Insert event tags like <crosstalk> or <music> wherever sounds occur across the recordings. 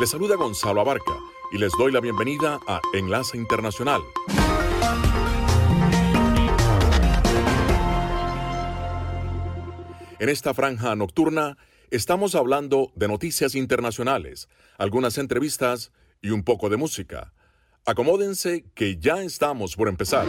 Les saluda Gonzalo Abarca y les doy la bienvenida a Enlace Internacional. En esta franja nocturna estamos hablando de noticias internacionales, algunas entrevistas y un poco de música. Acomódense que ya estamos por empezar.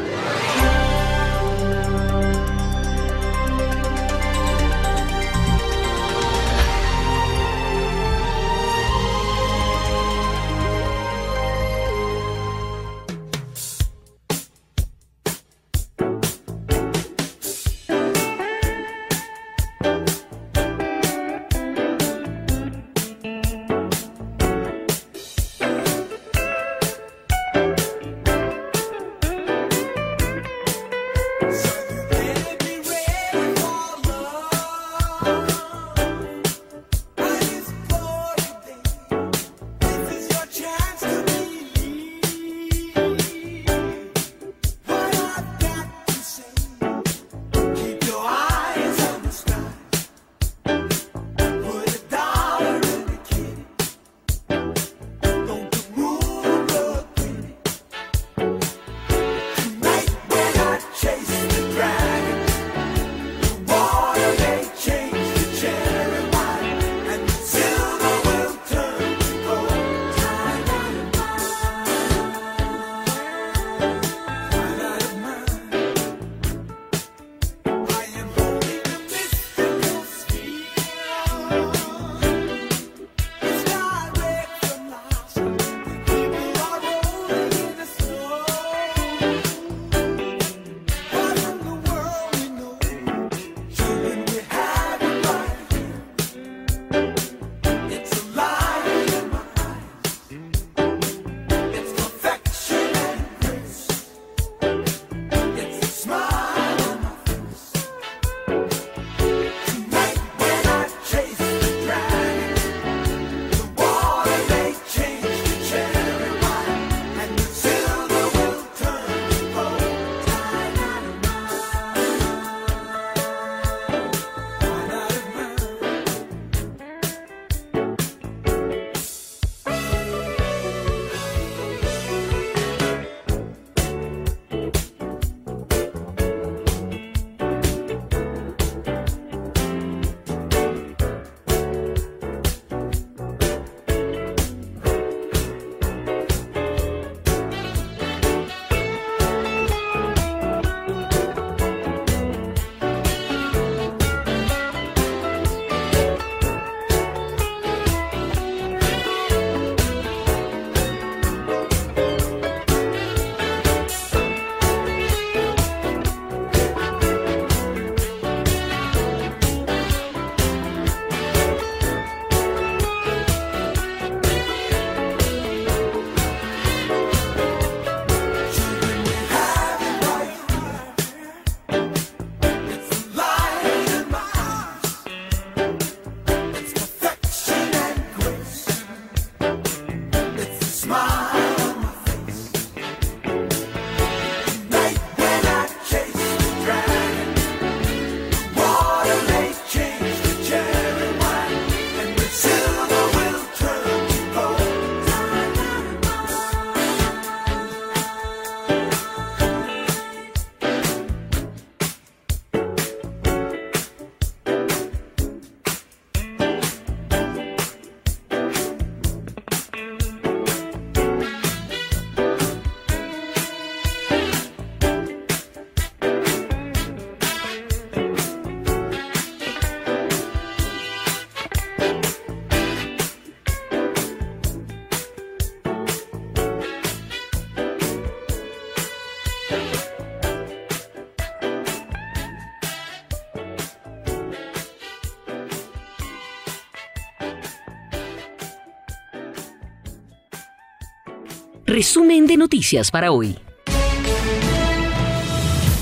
Resumen de noticias para hoy.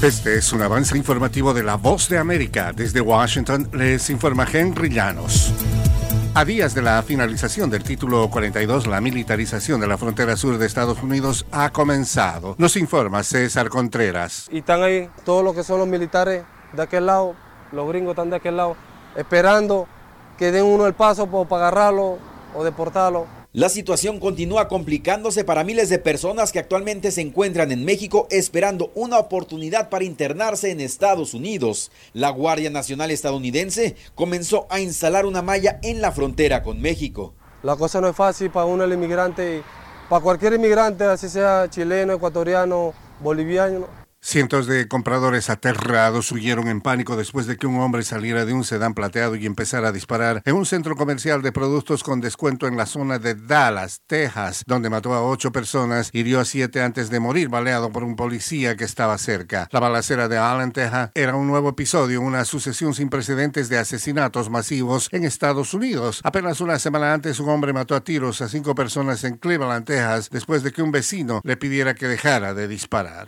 Este es un avance informativo de La Voz de América. Desde Washington les informa Henry Llanos. A días de la finalización del título 42, la militarización de la frontera sur de Estados Unidos ha comenzado. Nos informa César Contreras. Y están ahí todos los que son los militares de aquel lado, los gringos están de aquel lado, esperando que den uno el paso para agarrarlo o deportarlo La situación continúa complicándose para miles de personas que actualmente se encuentran en México esperando una oportunidad para internarse en Estados Unidos. La Guardia Nacional estadounidense comenzó a instalar una malla en la frontera con México. La cosa no es fácil para uno el inmigrante, para cualquier inmigrante, así sea chileno, ecuatoriano, boliviano. Cientos de compradores aterrados huyeron en pánico después de que un hombre saliera de un sedán plateado y empezara a disparar en un centro comercial de productos con descuento en la zona de Dallas, Texas, donde mató a ocho personas, hirió a siete antes de morir baleado por un policía que estaba cerca. La balacera de Allen, Texas, era un nuevo episodio, una sucesión sin precedentes de asesinatos masivos en Estados Unidos. Apenas una semana antes, un hombre mató a tiros a cinco personas en Cleveland, Texas, después de que un vecino le pidiera que dejara de disparar.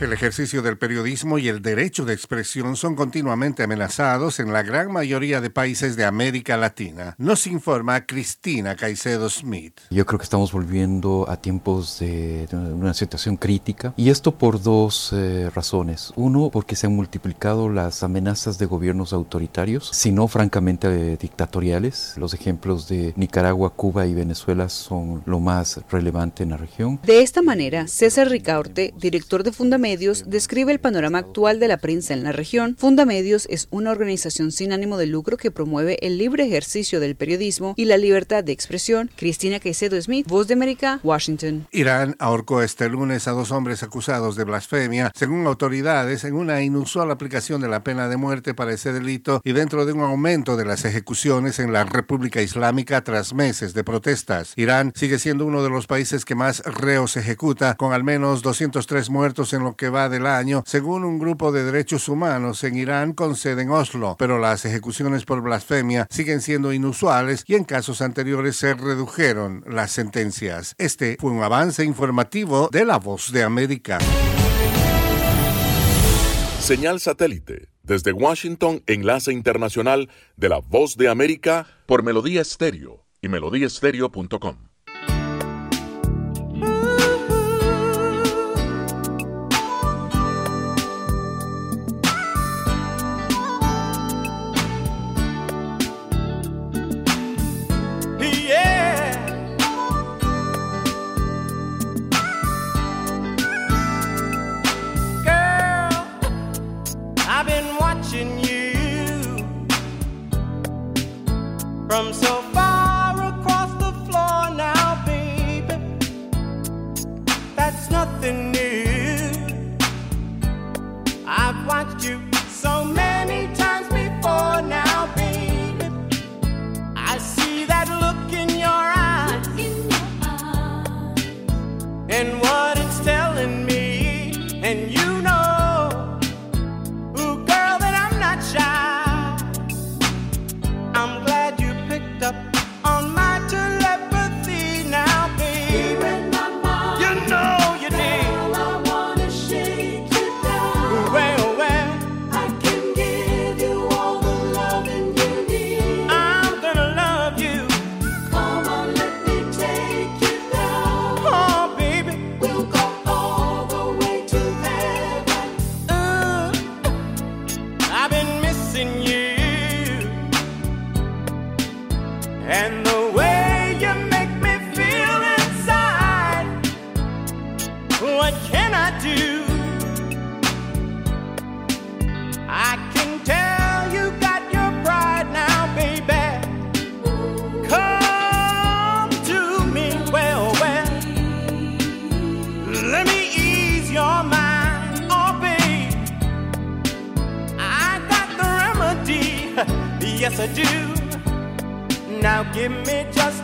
El ejercicio del periodismo y el derecho de expresión son continuamente amenazados en la gran mayoría de países de América Latina. Nos informa Cristina Caicedo Smith. Yo creo que estamos volviendo a tiempos de, una situación crítica y esto por dos eh, razones. Uno, porque se han multiplicado las amenazas de gobiernos autoritarios, sino francamente eh, dictatoriales. Los ejemplos de Nicaragua, Cuba y Venezuela son lo más relevante en la región. De esta manera, César Ricaurte, director de Fundamedios, describe el panorama actual de la prensa en la región. Fundamedios es una organización sin ánimo de lucro que promueve el libre ejercicio del periodismo y la libertad de expresión. Cristina Caicedo Smith, Voz de América, Washington. Irán ahorcó este lunes a dos hombres acusados de blasfemia, según autoridades, en una inusual aplicación de la pena de muerte para ese delito y dentro de un aumento de las ejecuciones en la República Islámica tras meses de protestas. Irán sigue siendo uno de los países que más reos ejecuta, con al menos 203 muertos en lo que va del año, según un grupo de derechos humanos en Irán con sede en Oslo, pero las ejecuciones por blasfemia siguen siendo inusuales y en casos anteriores se redujeron las sentencias. Este fue un avance informativo de La Voz de América. Señal satélite desde Washington, enlace internacional de La Voz de América por Melodía Estéreo y melodíaestéreo.com. and the way you make me feel inside. What can I do? I can tell you got your pride now, baby. Come to me, well, well. Let me ease your mind, oh, babe. I got the remedy, <laughs> yes, I do. Now. Give me just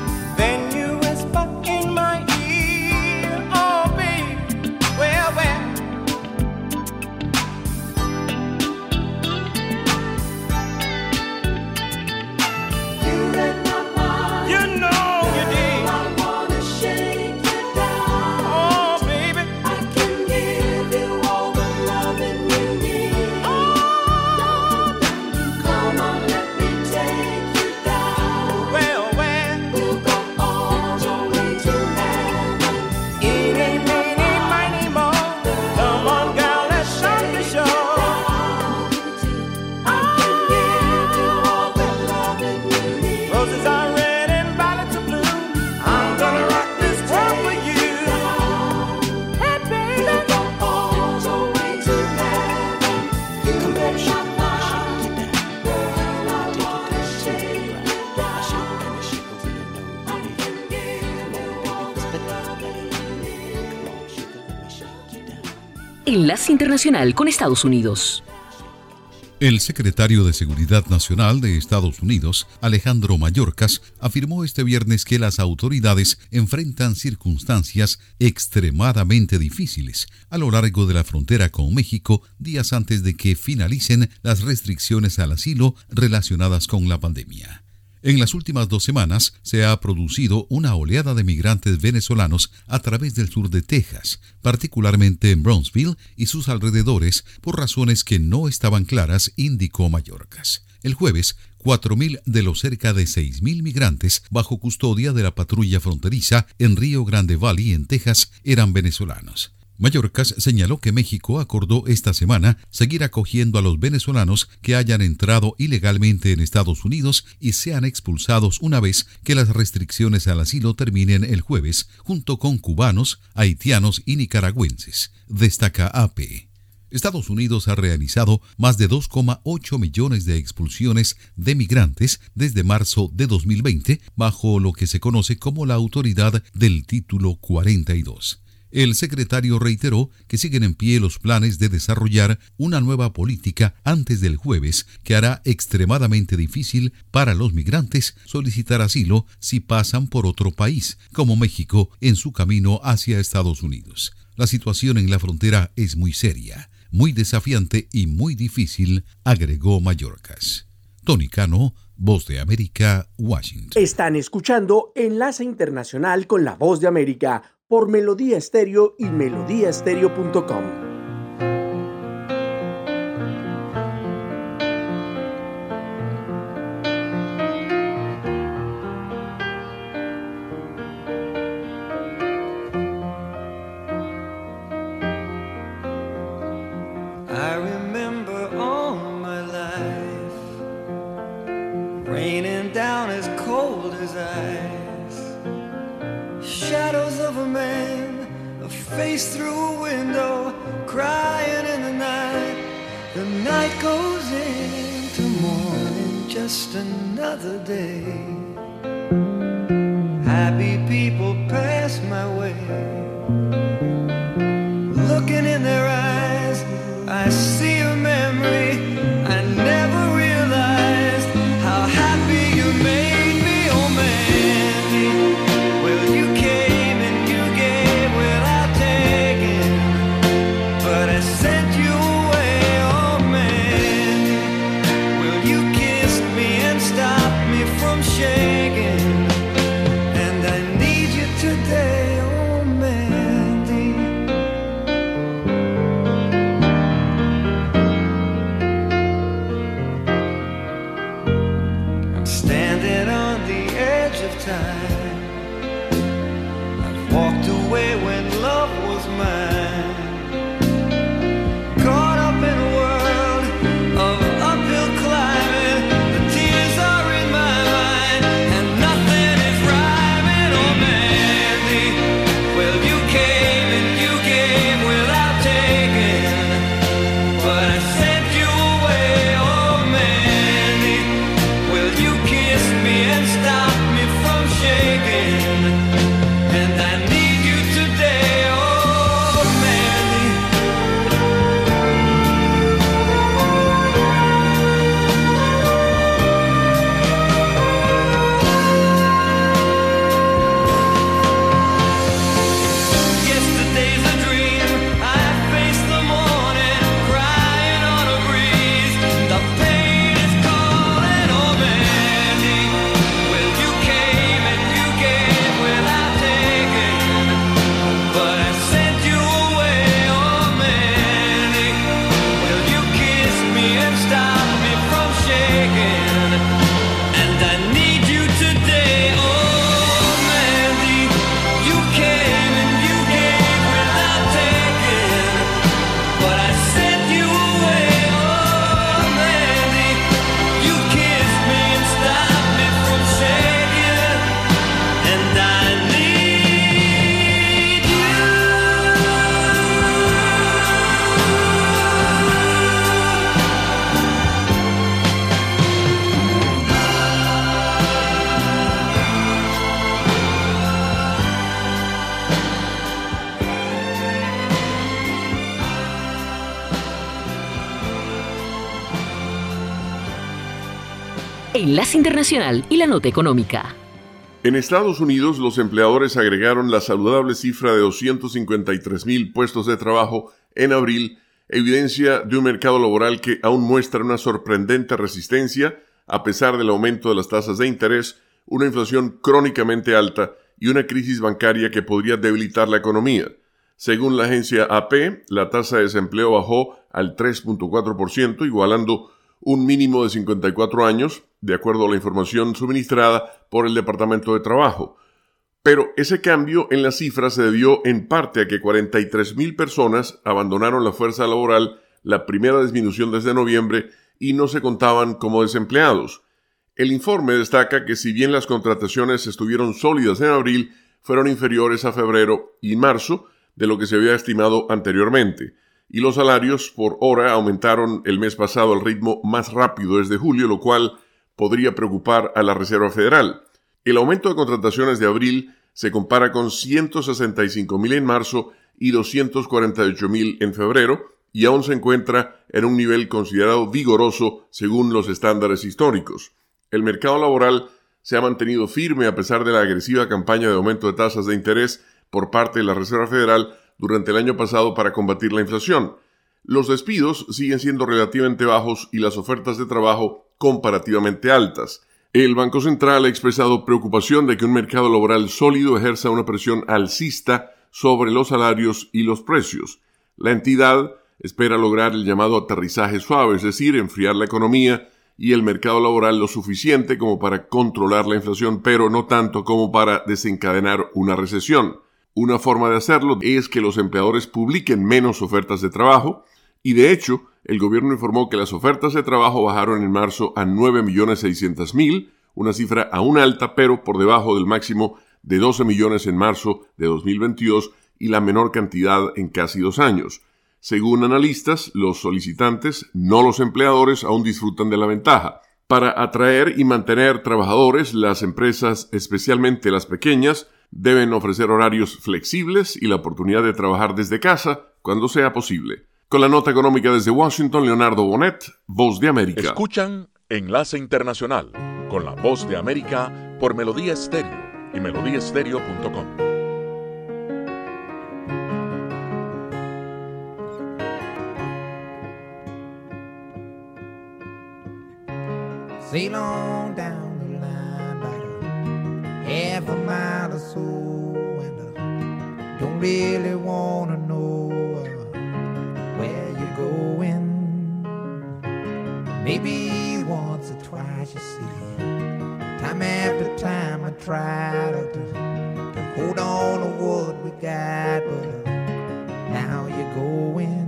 Internacional con Estados Unidos. El secretario de Seguridad Nacional de Estados Unidos, Alejandro Mayorkas, afirmó este viernes que las autoridades enfrentan circunstancias extremadamente difíciles a lo largo de la frontera con México días antes de que finalicen las restricciones al asilo relacionadas con la pandemia. En las últimas dos semanas se ha producido una oleada de migrantes venezolanos a través del sur de Texas, particularmente en Brownsville y sus alrededores, por razones que no estaban claras, indicó Mallorcas. El jueves, 4.000 de los cerca de 6.000 migrantes bajo custodia de la patrulla fronteriza en Río Grande Valley, en Texas, eran venezolanos. Mallorcas señaló que México acordó esta semana seguir acogiendo a los venezolanos que hayan entrado ilegalmente en Estados Unidos y sean expulsados una vez que las restricciones al asilo terminen el jueves, junto con cubanos, haitianos y nicaragüenses, destaca AP. Estados Unidos ha realizado más de 2,8 millones de expulsiones de migrantes desde marzo de 2020 bajo lo que se conoce como la autoridad del título 42. El secretario reiteró que siguen en pie los planes de desarrollar una nueva política antes del jueves que hará extremadamente difícil para los migrantes solicitar asilo si pasan por otro país, como México, en su camino hacia Estados Unidos. La situación en la frontera es muy seria, muy desafiante y muy difícil, agregó Mallorcas. Tony Cano, Voz de América, Washington. Están escuchando Enlace Internacional con la Voz de América por Melodía Estéreo y melodíaestéreo.com. Enlace Internacional y la Nota Económica. En Estados Unidos, los empleadores agregaron la saludable cifra de 253 mil puestos de trabajo en abril, evidencia de un mercado laboral que aún muestra una sorprendente resistencia a pesar del aumento de las tasas de interés, una inflación crónicamente alta y una crisis bancaria que podría debilitar la economía. Según la agencia AP, la tasa de desempleo bajó al 3.4%, igualando un mínimo de 54 años, de acuerdo a la información suministrada por el Departamento de Trabajo. Pero ese cambio en las cifras se debió en parte a que 43 mil personas abandonaron la fuerza laboral la primera disminución desde noviembre y no se contaban como desempleados. El informe destaca que si bien las contrataciones estuvieron sólidas en abril, fueron inferiores a febrero y marzo de lo que se había estimado anteriormente y los salarios por hora aumentaron el mes pasado al ritmo más rápido desde julio, lo cual podría preocupar a la Reserva Federal. El aumento de contrataciones de abril se compara con 165 mil en marzo y 248 mil en febrero, y aún se encuentra en un nivel considerado vigoroso según los estándares históricos. El mercado laboral se ha mantenido firme a pesar de la agresiva campaña de aumento de tasas de interés por parte de la Reserva Federal durante el año pasado para combatir la inflación. Los despidos siguen siendo relativamente bajos y las ofertas de trabajo comparativamente altas. El Banco Central ha expresado preocupación de que un mercado laboral sólido ejerza una presión alcista sobre los salarios y los precios. La entidad espera lograr el llamado aterrizaje suave, es decir, enfriar la economía y el mercado laboral lo suficiente como para controlar la inflación, pero no tanto como para desencadenar una recesión. Una forma de hacerlo es que los empleadores publiquen menos ofertas de trabajo y de hecho el gobierno informó que las ofertas de trabajo bajaron en marzo a 9.600.000, una cifra aún alta pero por debajo del máximo de 12 millones en marzo de 2022 y la menor cantidad en casi dos años. Según analistas, los solicitantes, no los empleadores, aún disfrutan de la ventaja. Para atraer y mantener trabajadores, las empresas, especialmente las pequeñas, deben ofrecer horarios flexibles y la oportunidad de trabajar desde casa cuando sea posible. Con la nota económica desde Washington, Leonardo Bonet, Voz de América. Escuchan Enlace Internacional con la Voz de América por Melodía Estéreo y melodíaestéreo.com. Sail on down the line about a half a mile or so, and I don't really wanna know Maybe once or twice, you see, time after time I try to, to, to hold on to what we got, but uh, now you're going.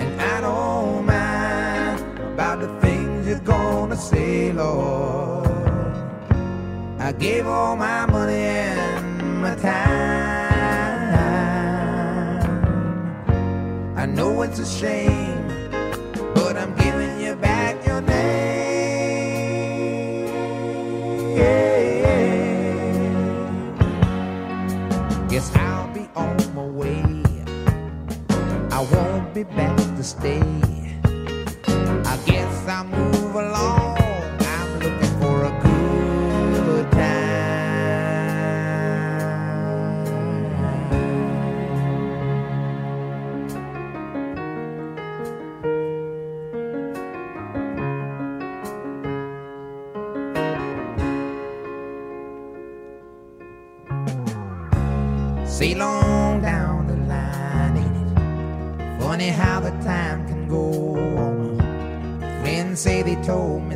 And I don't mind about the things you're gonna say, Lord. I gave all my money and my time. Know it's a shame, but I'm giving you back your name. Guess I'll be on my way. I won't be back to stay. I guess I'll move along.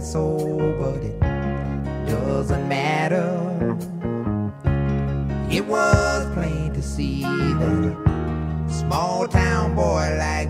So, but it doesn't matter. It was plain to see that a small town boy like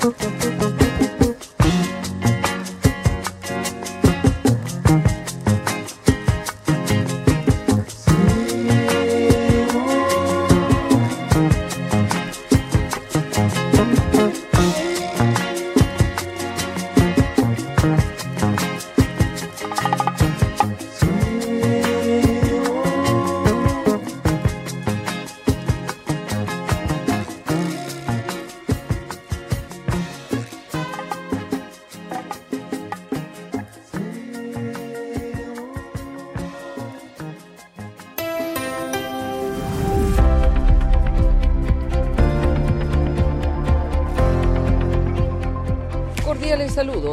Thank.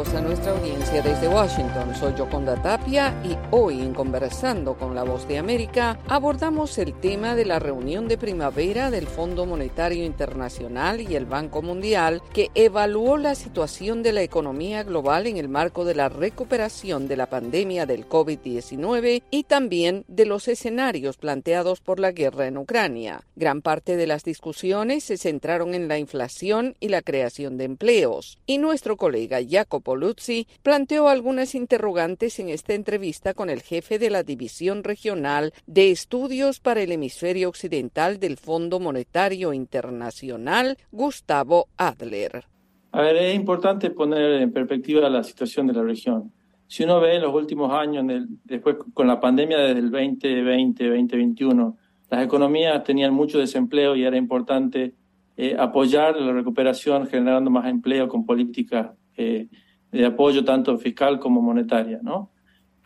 A nuestra audiencia desde Washington. Soy Yoconda Tapia y hoy en Conversando con la Voz de América abordamos el tema de la reunión de primavera del Fondo Monetario Internacional y el Banco Mundial que evaluó la situación de la economía global en el marco de la recuperación de la pandemia del COVID-19 y también de los escenarios planteados por la guerra en Ucrania. Gran parte de las discusiones se centraron en la inflación y la creación de empleos. Y nuestro colega Jacopo Luzzi planteó algunas interrogantes en esta entrevista con el jefe de la División Regional de Estudios para el Hemisferio Occidental del Fondo Monetario Internacional, Gustavo Adler. A ver, es importante poner en perspectiva la situación de la región. Si uno ve en los últimos años, después con la pandemia desde el 2020, 2021, las economías tenían mucho desempleo y era importante eh, apoyar la recuperación generando más empleo con políticas eh, de apoyo tanto fiscal como monetaria, ¿no?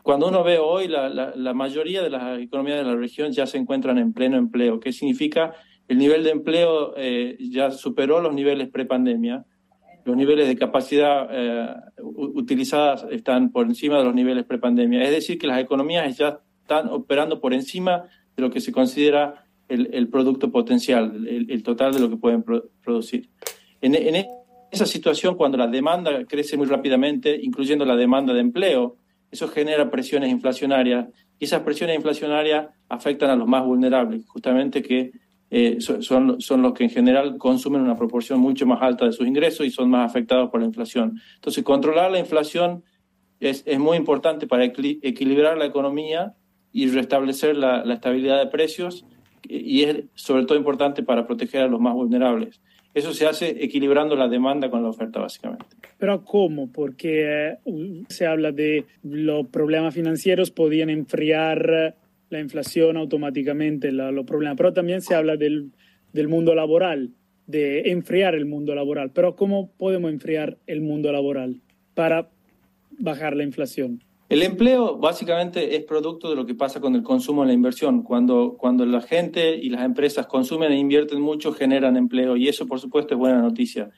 Cuando uno ve hoy, la, la- la mayoría de las economías de la región ya se encuentran en pleno empleo. ¿Qué significa? El nivel de empleo eh, ya superó los niveles prepandemia. Los niveles de capacidad eh, utilizadas están por encima de los niveles prepandemia. Es decir, que las economías ya están operando por encima de lo que se considera el, el producto potencial, el, el total de lo que pueden pro- producir. En, en esa situación, cuando la demanda crece muy rápidamente, incluyendo la demanda de empleo, eso genera presiones inflacionarias y esas presiones inflacionarias afectan a los más vulnerables, justamente que eh, so- son, son los que en general consumen una proporción mucho más alta de sus ingresos y son más afectados por la inflación. Entonces, controlar la inflación es, es muy importante para equili- equilibrar la economía y restablecer la, la estabilidad de precios y es sobre todo importante para proteger a los más vulnerables. Eso se hace equilibrando la demanda con la oferta, básicamente. Pero ¿cómo? Porque eh, se habla de los problemas financieros podían enfriar eh, la inflación automáticamente, la- los problemas, pero también se habla del, del mundo laboral, de enfriar el mundo laboral. Pero ¿cómo podemos enfriar el mundo laboral para bajar la inflación? El empleo básicamente es producto de lo que pasa con el consumo y la inversión. Cuando, cuando la gente y las empresas consumen e invierten mucho, generan empleo y eso por supuesto es buena noticia.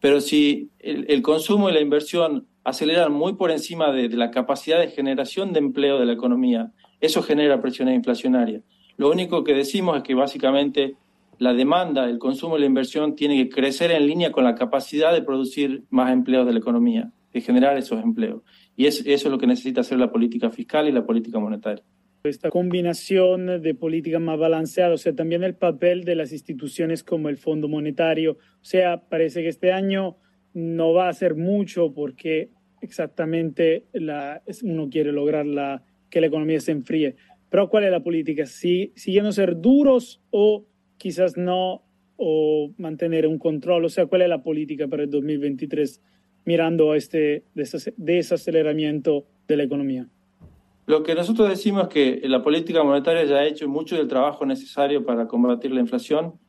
Pero si el, consumo y la inversión aceleran muy por encima de, la capacidad de generación de empleo de la economía, eso genera presiones inflacionarias. Lo único que decimos es que básicamente la demanda, el consumo y la inversión tiene que crecer en línea con la capacidad de producir más empleos de la economía. de generar esos empleos. Y es, eso es lo que necesita hacer la política fiscal y la política monetaria. Esta combinación de política más balanceada, o sea, también el papel de las instituciones como el Fondo Monetario, o sea, parece que este año no va a ser mucho porque exactamente la, uno quiere lograr la, que la economía se enfríe. Pero ¿cuál es la política? ¿Si, ¿Siguiendo ser duros o quizás no, o mantener un control? O sea, ¿cuál es la política para el 2023 mirando a este desaceleramiento de la economía? Lo que nosotros decimos es que la política monetaria ya ha hecho mucho del trabajo necesario para combatir la inflación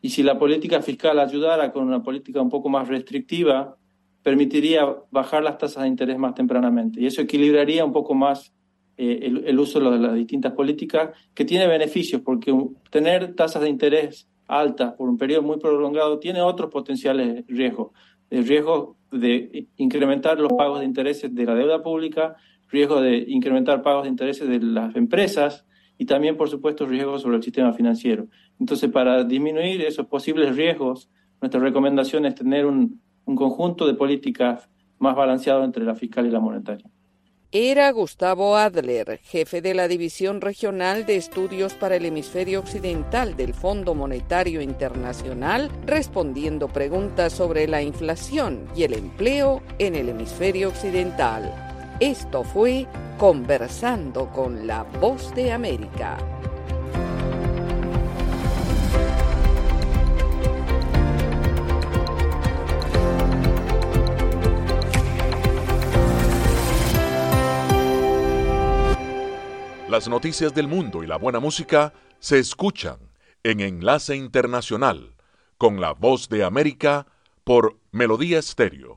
y si la política fiscal ayudara con una política un poco más restrictiva, permitiría bajar las tasas de interés más tempranamente y eso equilibraría un poco más eh, el, el, uso de las distintas políticas que tiene beneficios porque tener tasas de interés altas por un periodo muy prolongado tiene otros potenciales riesgos. El riesgo de incrementar los pagos de intereses de la deuda pública, riesgo de incrementar pagos de intereses de las empresas y también, por supuesto, riesgos sobre el sistema financiero. Entonces, para disminuir esos posibles riesgos, nuestra recomendación es tener un, un conjunto de políticas más balanceado entre la fiscal y la monetaria. Era Gustavo Adler, jefe de la División Regional de Estudios para el Hemisferio Occidental del Fondo Monetario Internacional, respondiendo preguntas sobre la inflación y el empleo en el hemisferio occidental. Esto fue Conversando con la Voz de América. Las noticias del mundo y la buena música se escuchan en Enlace Internacional con la Voz de América por Melodía Estéreo.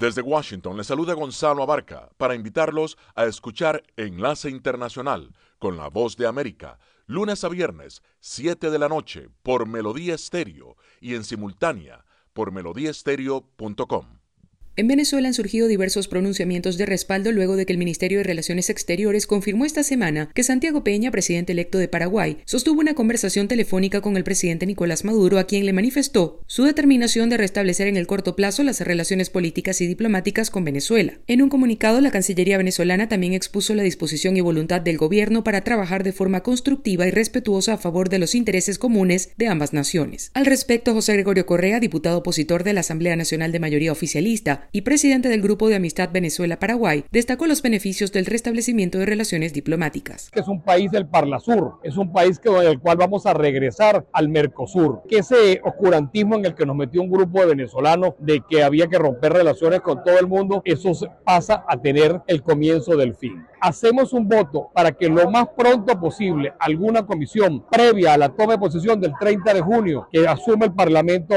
Desde Washington le saluda Gonzalo Abarca para invitarlos a escuchar Enlace Internacional con la Voz de América, lunes a viernes, 7 de la noche, por Melodía Estéreo y en simultánea por melodíaestéreo.com. En Venezuela han surgido diversos pronunciamientos de respaldo luego de que el Ministerio de Relaciones Exteriores confirmó esta semana que Santiago Peña, presidente electo de Paraguay, sostuvo una conversación telefónica con el presidente Nicolás Maduro, a quien le manifestó su determinación de restablecer en el corto plazo las relaciones políticas y diplomáticas con Venezuela. En un comunicado, la Cancillería venezolana también expuso la disposición y voluntad del gobierno para trabajar de forma constructiva y respetuosa a favor de los intereses comunes de ambas naciones. Al respecto, José Gregorio Correa, diputado opositor de la Asamblea Nacional de Mayoría Oficialista, y presidente del Grupo de Amistad Venezuela-Paraguay, destacó los beneficios del restablecimiento de relaciones diplomáticas. Es un país del Parlasur, es un país que, en el cual vamos a regresar al Mercosur, que ese oscurantismo en el que nos metió un grupo de venezolanos de que había que romper relaciones con todo el mundo, eso pasa a tener el comienzo del fin. Hacemos un voto para que lo más pronto posible alguna comisión previa a la toma de posesión del 30 de junio que asume el Parlamento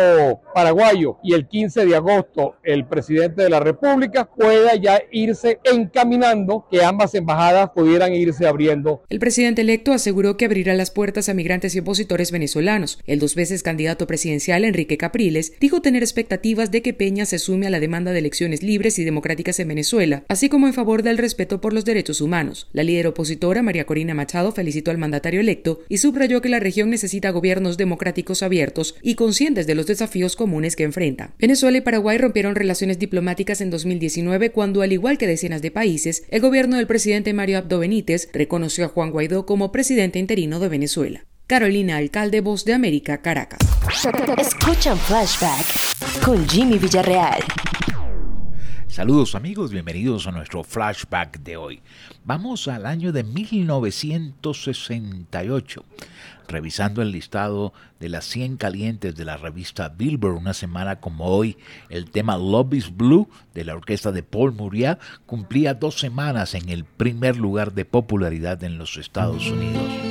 paraguayo y el 15 de agosto el presidente de la República pueda ya irse encaminando que ambas embajadas pudieran irse abriendo. El presidente electo aseguró que abrirá las puertas a migrantes y opositores venezolanos. El dos veces candidato presidencial Enrique Capriles dijo tener expectativas de que Peña se sume a la demanda de elecciones libres y democráticas en Venezuela, así como en favor del respeto por los derechos humanos. La líder opositora María Corina Machado felicitó al mandatario electo y subrayó que la región necesita gobiernos democráticos abiertos y conscientes de los desafíos comunes que enfrenta. Venezuela y Paraguay rompieron relaciones diplomáticas en 2019 cuando, al igual que decenas de países, el gobierno del presidente Mario Abdo Benítez reconoció a Juan Guaidó como presidente interino de Venezuela. Carolina Alcalde, Voz de América, Caracas. Escuchan Flashback con Jimmy Villarreal. Saludos amigos, bienvenidos a nuestro flashback de hoy. Vamos al año de 1968, revisando el listado de las 100 calientes de la revista Billboard una semana como hoy, el tema Love is Blue de la orquesta de Paul Muriat cumplía dos semanas en el primer lugar de popularidad en los Estados Unidos.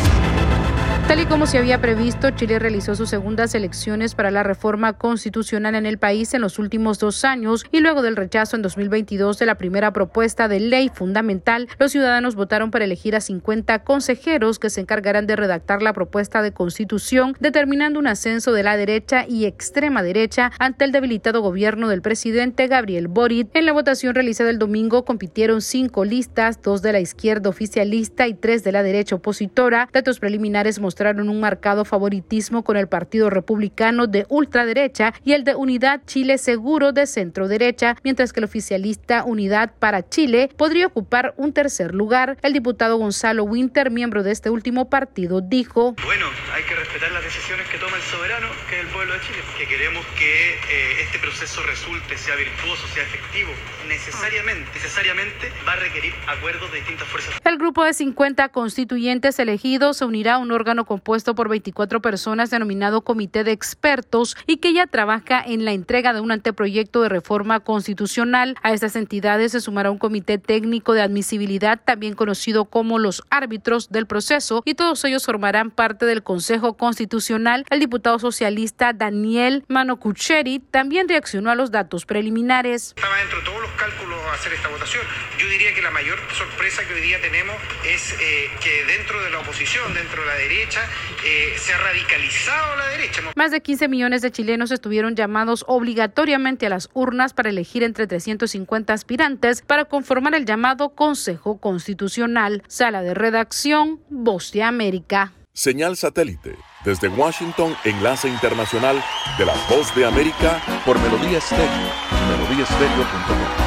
Tal y como se había previsto, Chile realizó sus segundas elecciones para la reforma constitucional en el país en los últimos dos años y luego del rechazo en 2022 de la primera propuesta de ley fundamental, los ciudadanos votaron para elegir a 50 consejeros que se encargarán de redactar la propuesta de constitución, determinando un ascenso de la derecha y extrema derecha ante el debilitado gobierno del presidente Gabriel Boric. En la votación realizada el domingo compitieron cinco listas, dos de la izquierda oficialista y tres de la derecha opositora. Datos preliminares mostraron un marcado favoritismo con el Partido Republicano de ultraderecha y el de Unidad Chile Seguro de centro derecha, mientras que el oficialista Unidad para Chile podría ocupar un tercer lugar. El diputado Gonzalo Winter, miembro de este último partido, dijo: Bueno, hay que respetar las decisiones que toma el soberano, que es el pueblo de Chile, que queremos que eh, este proceso resulte, sea virtuoso, sea efectivo. Necesariamente, necesariamente va a requerir acuerdos de distintas fuerzas. El grupo de 50 constituyentes elegidos se unirá a un órgano compuesto por 24 personas denominado Comité de Expertos y que ya trabaja en la entrega de un anteproyecto de reforma constitucional. A estas entidades se sumará un comité técnico de admisibilidad, también conocido como los árbitros del proceso, y todos ellos formarán parte del Consejo Constitucional. El diputado socialista Daniel Manocucheri también reaccionó a los datos preliminares. Estaba dentro de todos los cálculos hacer esta votación. Yo diría que la mayor sorpresa que hoy día tenemos es eh, que dentro de la oposición, dentro de la derecha, eh, se ha radicalizado la derecha. Más de 15 millones de chilenos estuvieron llamados obligatoriamente a las urnas para elegir entre 350 aspirantes para conformar el llamado Consejo Constitucional. Sala de redacción, Voz de América. Señal satélite. Desde Washington, enlace internacional de la Voz de América por Melodía Estéreo. Melodíaestéreo.com.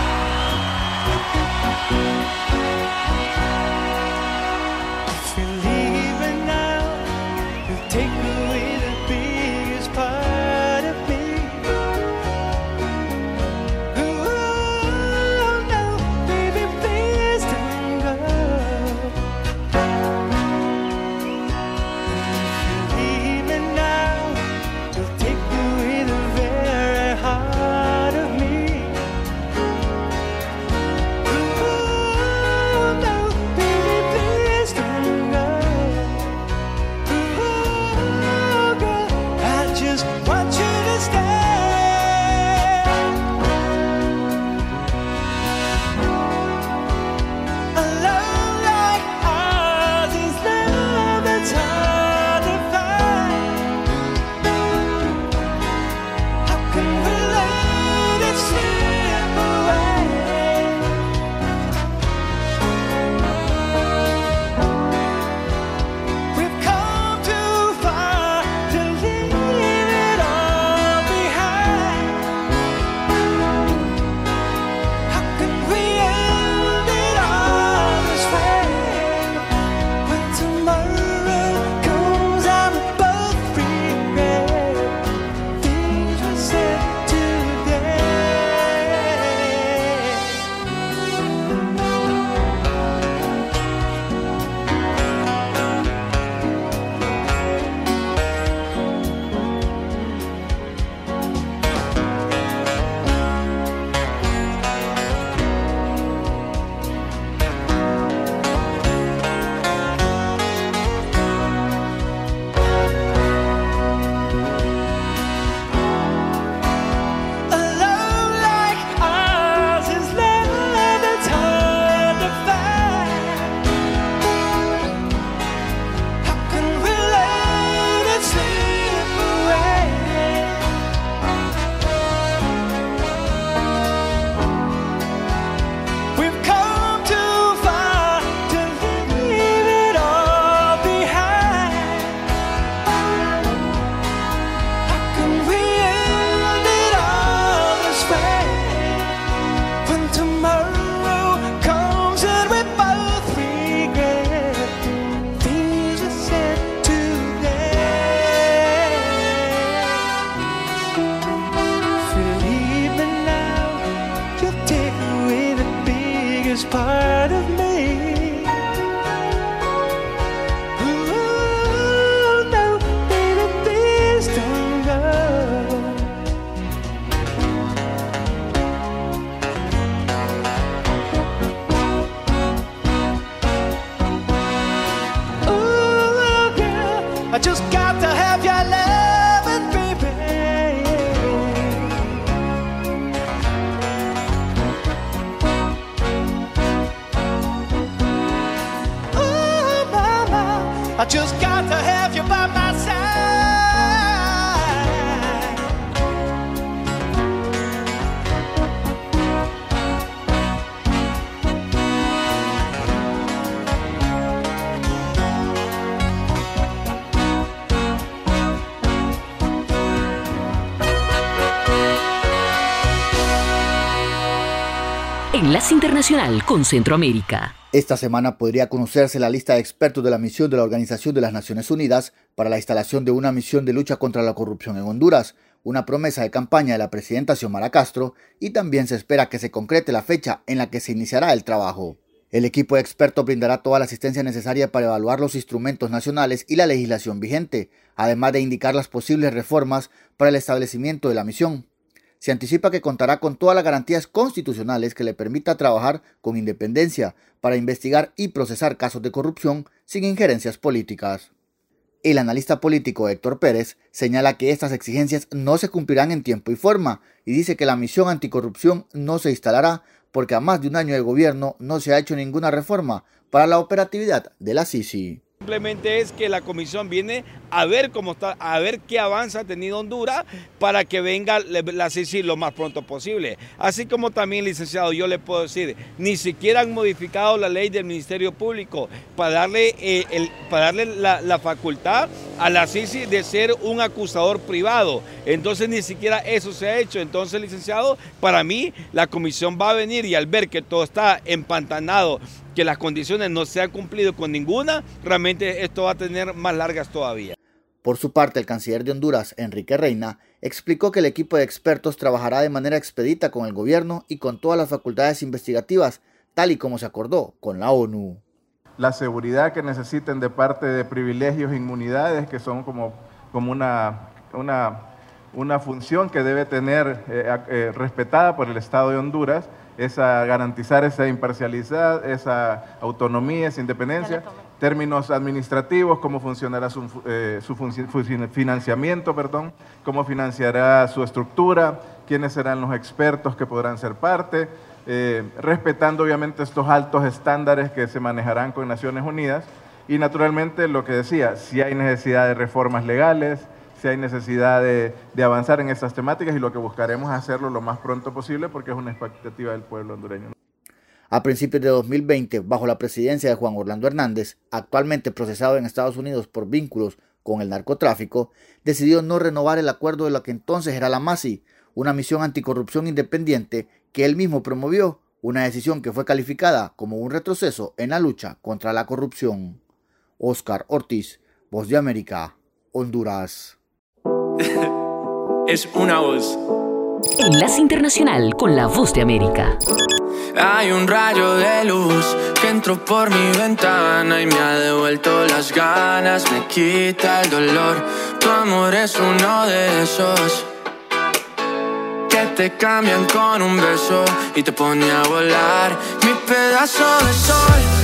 Internacional con Centroamérica. Esta semana podría conocerse la lista de expertos de la misión de la Organización de las Naciones Unidas para la instalación de una misión de lucha contra la corrupción en Honduras, una promesa de campaña de la presidenta Xiomara Castro, y también se espera que se concrete la fecha en la que se iniciará el trabajo. El equipo de expertos brindará toda la asistencia necesaria para evaluar los instrumentos nacionales y la legislación vigente, además de indicar las posibles reformas para el establecimiento de la misión. Se anticipa que contará con todas las garantías constitucionales que le permita trabajar con independencia para investigar y procesar casos de corrupción sin injerencias políticas. El analista político Héctor Pérez señala que estas exigencias no se cumplirán en tiempo y forma y dice que la misión anticorrupción no se instalará porque a más de un año de gobierno no se ha hecho ninguna reforma para la operatividad de la CICI. Simplemente es que la comisión viene a ver cómo está, a ver qué avance ha tenido Honduras para que venga la CICI lo más pronto posible. Así como también, licenciado, yo le puedo decir, ni siquiera han modificado la ley del Ministerio Público para darle, eh, el, para darle la, la facultad a la CICI de ser un acusador privado. Entonces ni siquiera eso se ha hecho. Entonces, licenciado, para mí la comisión va a venir y al ver que todo está empantanado, que las condiciones no se han cumplido con ninguna, realmente esto va a tener más largas todavía. Por su parte, el canciller de Honduras, Enrique Reina, explicó que el equipo de expertos trabajará de manera expedita con el gobierno y con todas las facultades investigativas, tal y como se acordó con la ONU. La seguridad que necesiten de parte de privilegios e inmunidades, que son como, como una, una, una función que debe tener eh, eh, respetada por el Estado de Honduras, esa garantizar esa imparcialidad, esa autonomía, esa independencia, términos administrativos, cómo funcionará su, eh, su financiamiento, perdón, cómo financiará su estructura, quiénes serán los expertos que podrán ser parte, eh, respetando obviamente estos altos estándares que se manejarán con Naciones Unidas. Y naturalmente lo que decía, si hay necesidad de reformas legales, si hay necesidad de, avanzar en estas temáticas y lo que buscaremos es hacerlo lo más pronto posible porque es una expectativa del pueblo hondureño. A principios de 2020, bajo la presidencia de Juan Orlando Hernández, actualmente procesado en Estados Unidos por vínculos con el narcotráfico, decidió no renovar el acuerdo de lo que entonces era la MASI, una misión anticorrupción independiente que él mismo promovió, una decisión que fue calificada como un retroceso en la lucha contra la corrupción. Oscar Ortiz, Voz de América, Honduras. <laughs> es una voz. Enlace Internacional con la Voz de América. Hay un rayo de luz que entró por mi ventana y me ha devuelto las ganas, me quita el dolor. Tu amor es uno de esos que te cambian con un beso y te pone a volar. Mi pedazo de sol,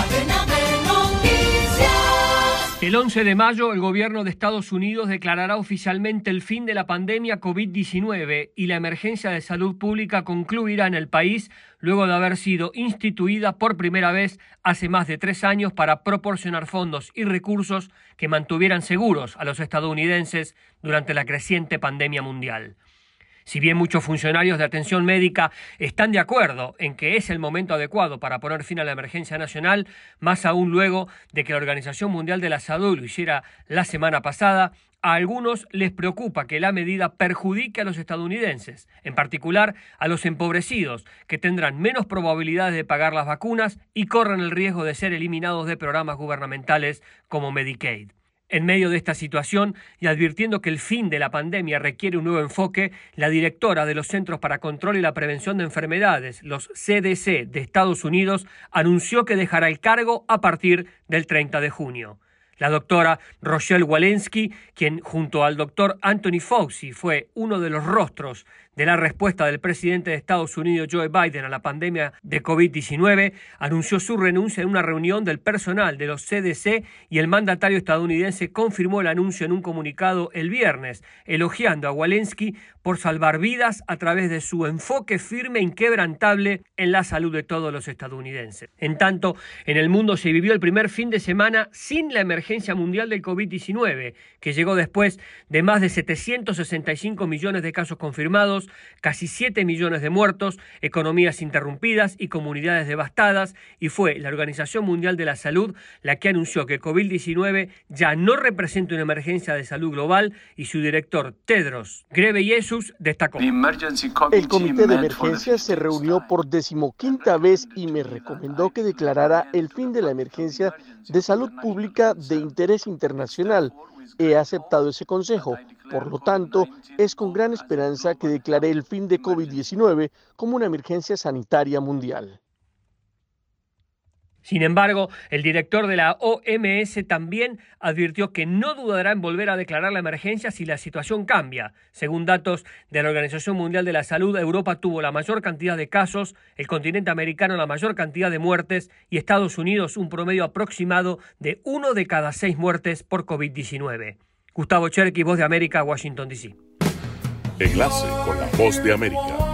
El 11 de mayo, el gobierno de Estados Unidos declarará oficialmente el fin de la pandemia COVID-19 y la emergencia de salud pública concluirá en el país luego de haber sido instituida por primera vez hace más de tres años para proporcionar fondos y recursos que mantuvieran seguros a los estadounidenses durante la creciente pandemia mundial. Si bien muchos funcionarios de atención médica están de acuerdo en que es el momento adecuado para poner fin a la emergencia nacional, más aún luego de que la Organización Mundial de la Salud lo hiciera la semana pasada, a algunos les preocupa que la medida perjudique a los estadounidenses, en particular a los empobrecidos, que tendrán menos probabilidades de pagar las vacunas y corren el riesgo de ser eliminados de programas gubernamentales como Medicaid. En medio de esta situación y advirtiendo que el fin de la pandemia requiere un nuevo enfoque, la directora de los Centros para Control y la Prevención de Enfermedades, los CDC de Estados Unidos, anunció que dejará el cargo a partir del 30 de junio. La doctora Rochelle Walensky, quien junto al doctor Anthony Fauci fue uno de los rostros de la respuesta del presidente de Estados Unidos Joe Biden a la pandemia de COVID-19, anunció su renuncia en una reunión del personal de los CDC y el mandatario estadounidense confirmó el anuncio en un comunicado el viernes, elogiando a Walensky por salvar vidas a través de su enfoque firme e inquebrantable en la salud de todos los estadounidenses. En tanto, en el mundo se vivió el primer fin de semana sin la emergencia mundial del COVID-19, que llegó después de más de 765 millones de casos confirmados, casi 7 millones de muertos, economías interrumpidas y comunidades devastadas, y fue la Organización Mundial de la Salud la que anunció que COVID-19 ya no representa una emergencia de salud global y su director Tedros Ghebreyesus destacó. El comité de emergencia se reunió por decimoquinta vez y me recomendó que declarara el fin de la emergencia de salud pública de interés internacional. He aceptado ese consejo. Por lo tanto, es con gran esperanza que declaré el fin de COVID-19 como una emergencia sanitaria mundial. Sin embargo, el director de la OMS también advirtió que no dudará en volver a declarar la emergencia si la situación cambia. Según datos de la Organización Mundial de la Salud, Europa tuvo la mayor cantidad de casos, el continente americano la mayor cantidad de muertes y Estados Unidos un promedio aproximado de uno de cada seis muertes por COVID-19. Gustavo Cherky, Voz de América, Washington, D.C. Enlace con la voz de América.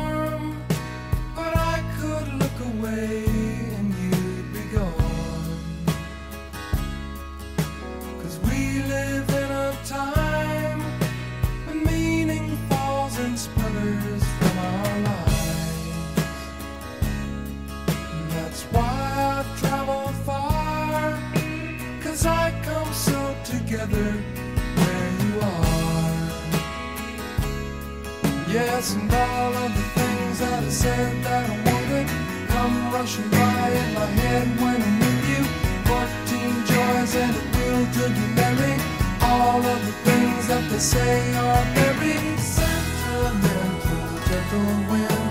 Yes, and all of the things that I said that I wanted come rushing by in my head when I'm with you. Fourteen joys and a real good memory. All of the things that they say are very sentimental. Gentle wind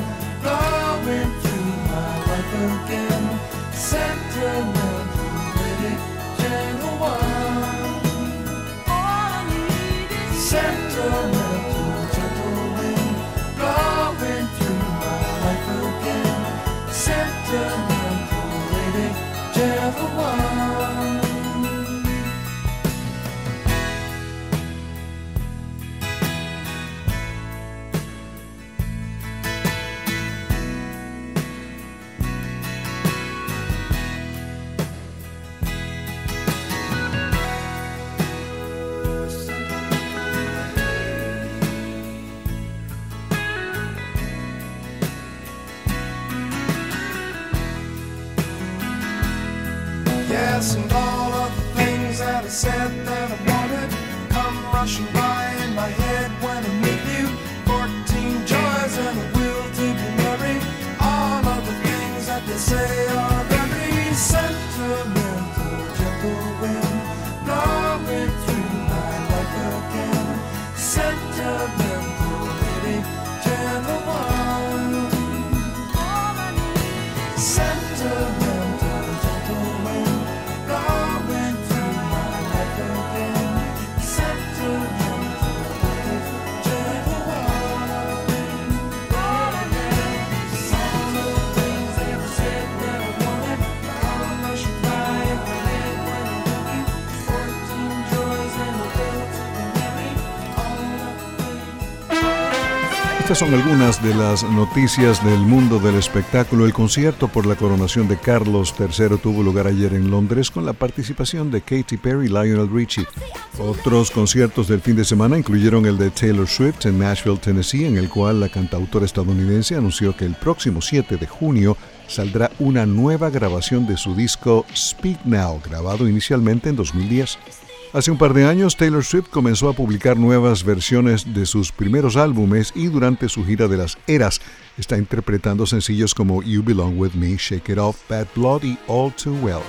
Son algunas de las noticias del mundo del espectáculo. El concierto por la coronación de Carlos III tuvo lugar ayer en Londres con la participación de Katy Perry y Lionel Richie. Otros conciertos del fin de semana incluyeron el de Taylor Swift en Nashville, Tennessee, en el cual la cantautora estadounidense anunció que el próximo 7 de junio saldrá una nueva grabación de su disco Speak Now, grabado inicialmente en 2010. Hace un par de años, Taylor Swift comenzó a publicar nuevas versiones de sus primeros álbumes y durante su gira de las eras está interpretando sencillos como You Belong With Me, Shake It Off, Bad Blood y All Too Well.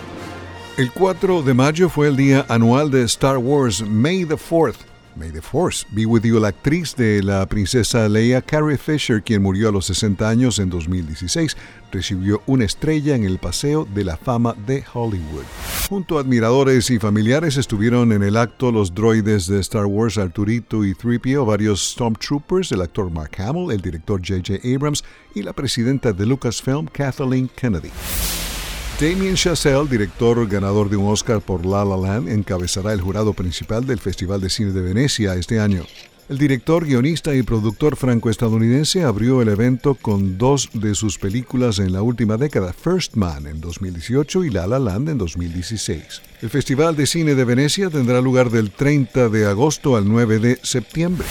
El 4 de mayo fue el día anual de Star Wars May the 4th. May the Force be with you, la actriz de la princesa Leia, Carrie Fisher, quien murió a los 60 años en 2016, recibió una estrella en el Paseo de la Fama de Hollywood. Junto a admiradores y familiares estuvieron en el acto los droides de Star Wars Arturito y 3PO, varios Stormtroopers, el actor Mark Hamill, el director J.J. Abrams y la presidenta de Lucasfilm, Kathleen Kennedy. Damien Chazelle, director ganador de un Oscar por La La Land, encabezará el jurado principal del Festival de Cine de Venecia este año. El director, guionista y productor franco-estadounidense abrió el evento con dos de sus películas en la última década, First Man en 2018 y La La Land en 2016. El Festival de Cine de Venecia tendrá lugar del 30 de agosto al 9 de septiembre.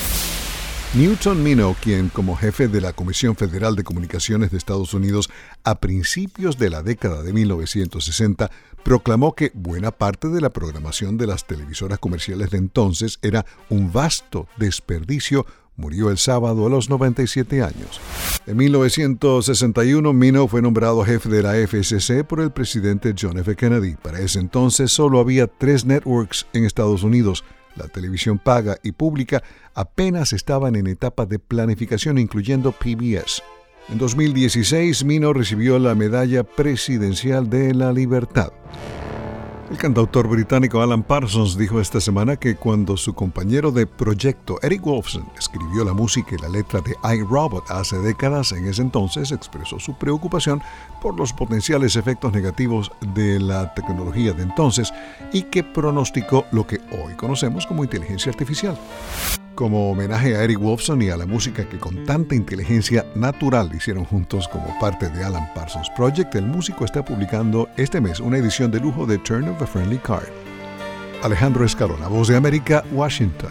Newton Minow, quien como jefe de la Comisión Federal de Comunicaciones de Estados Unidos a principios de la década de 1960, proclamó que buena parte de la programación de las televisoras comerciales de entonces era un vasto desperdicio, murió el sábado a los 97 años. En 1961, Minow fue nombrado jefe de la FCC por el presidente John F. Kennedy. Para ese entonces solo había tres networks en Estados Unidos, la televisión paga y pública apenas estaban en etapa de planificación, incluyendo PBS. En 2016, Mino recibió la Medalla Presidencial de la Libertad. El cantautor británico Alan Parsons dijo esta semana que cuando su compañero de proyecto Eric Wolfson escribió la música y la letra de iRobot hace décadas, en ese entonces expresó su preocupación por los potenciales efectos negativos de la tecnología de entonces y que pronosticó lo que hoy conocemos como inteligencia artificial. Como homenaje a Eric Wolfson y a la música que con tanta inteligencia natural hicieron juntos como parte de Alan Parsons Project, el músico está publicando este mes una edición de lujo de Turn of a Friendly Card. Alejandro Escalona, Voz de América, Washington.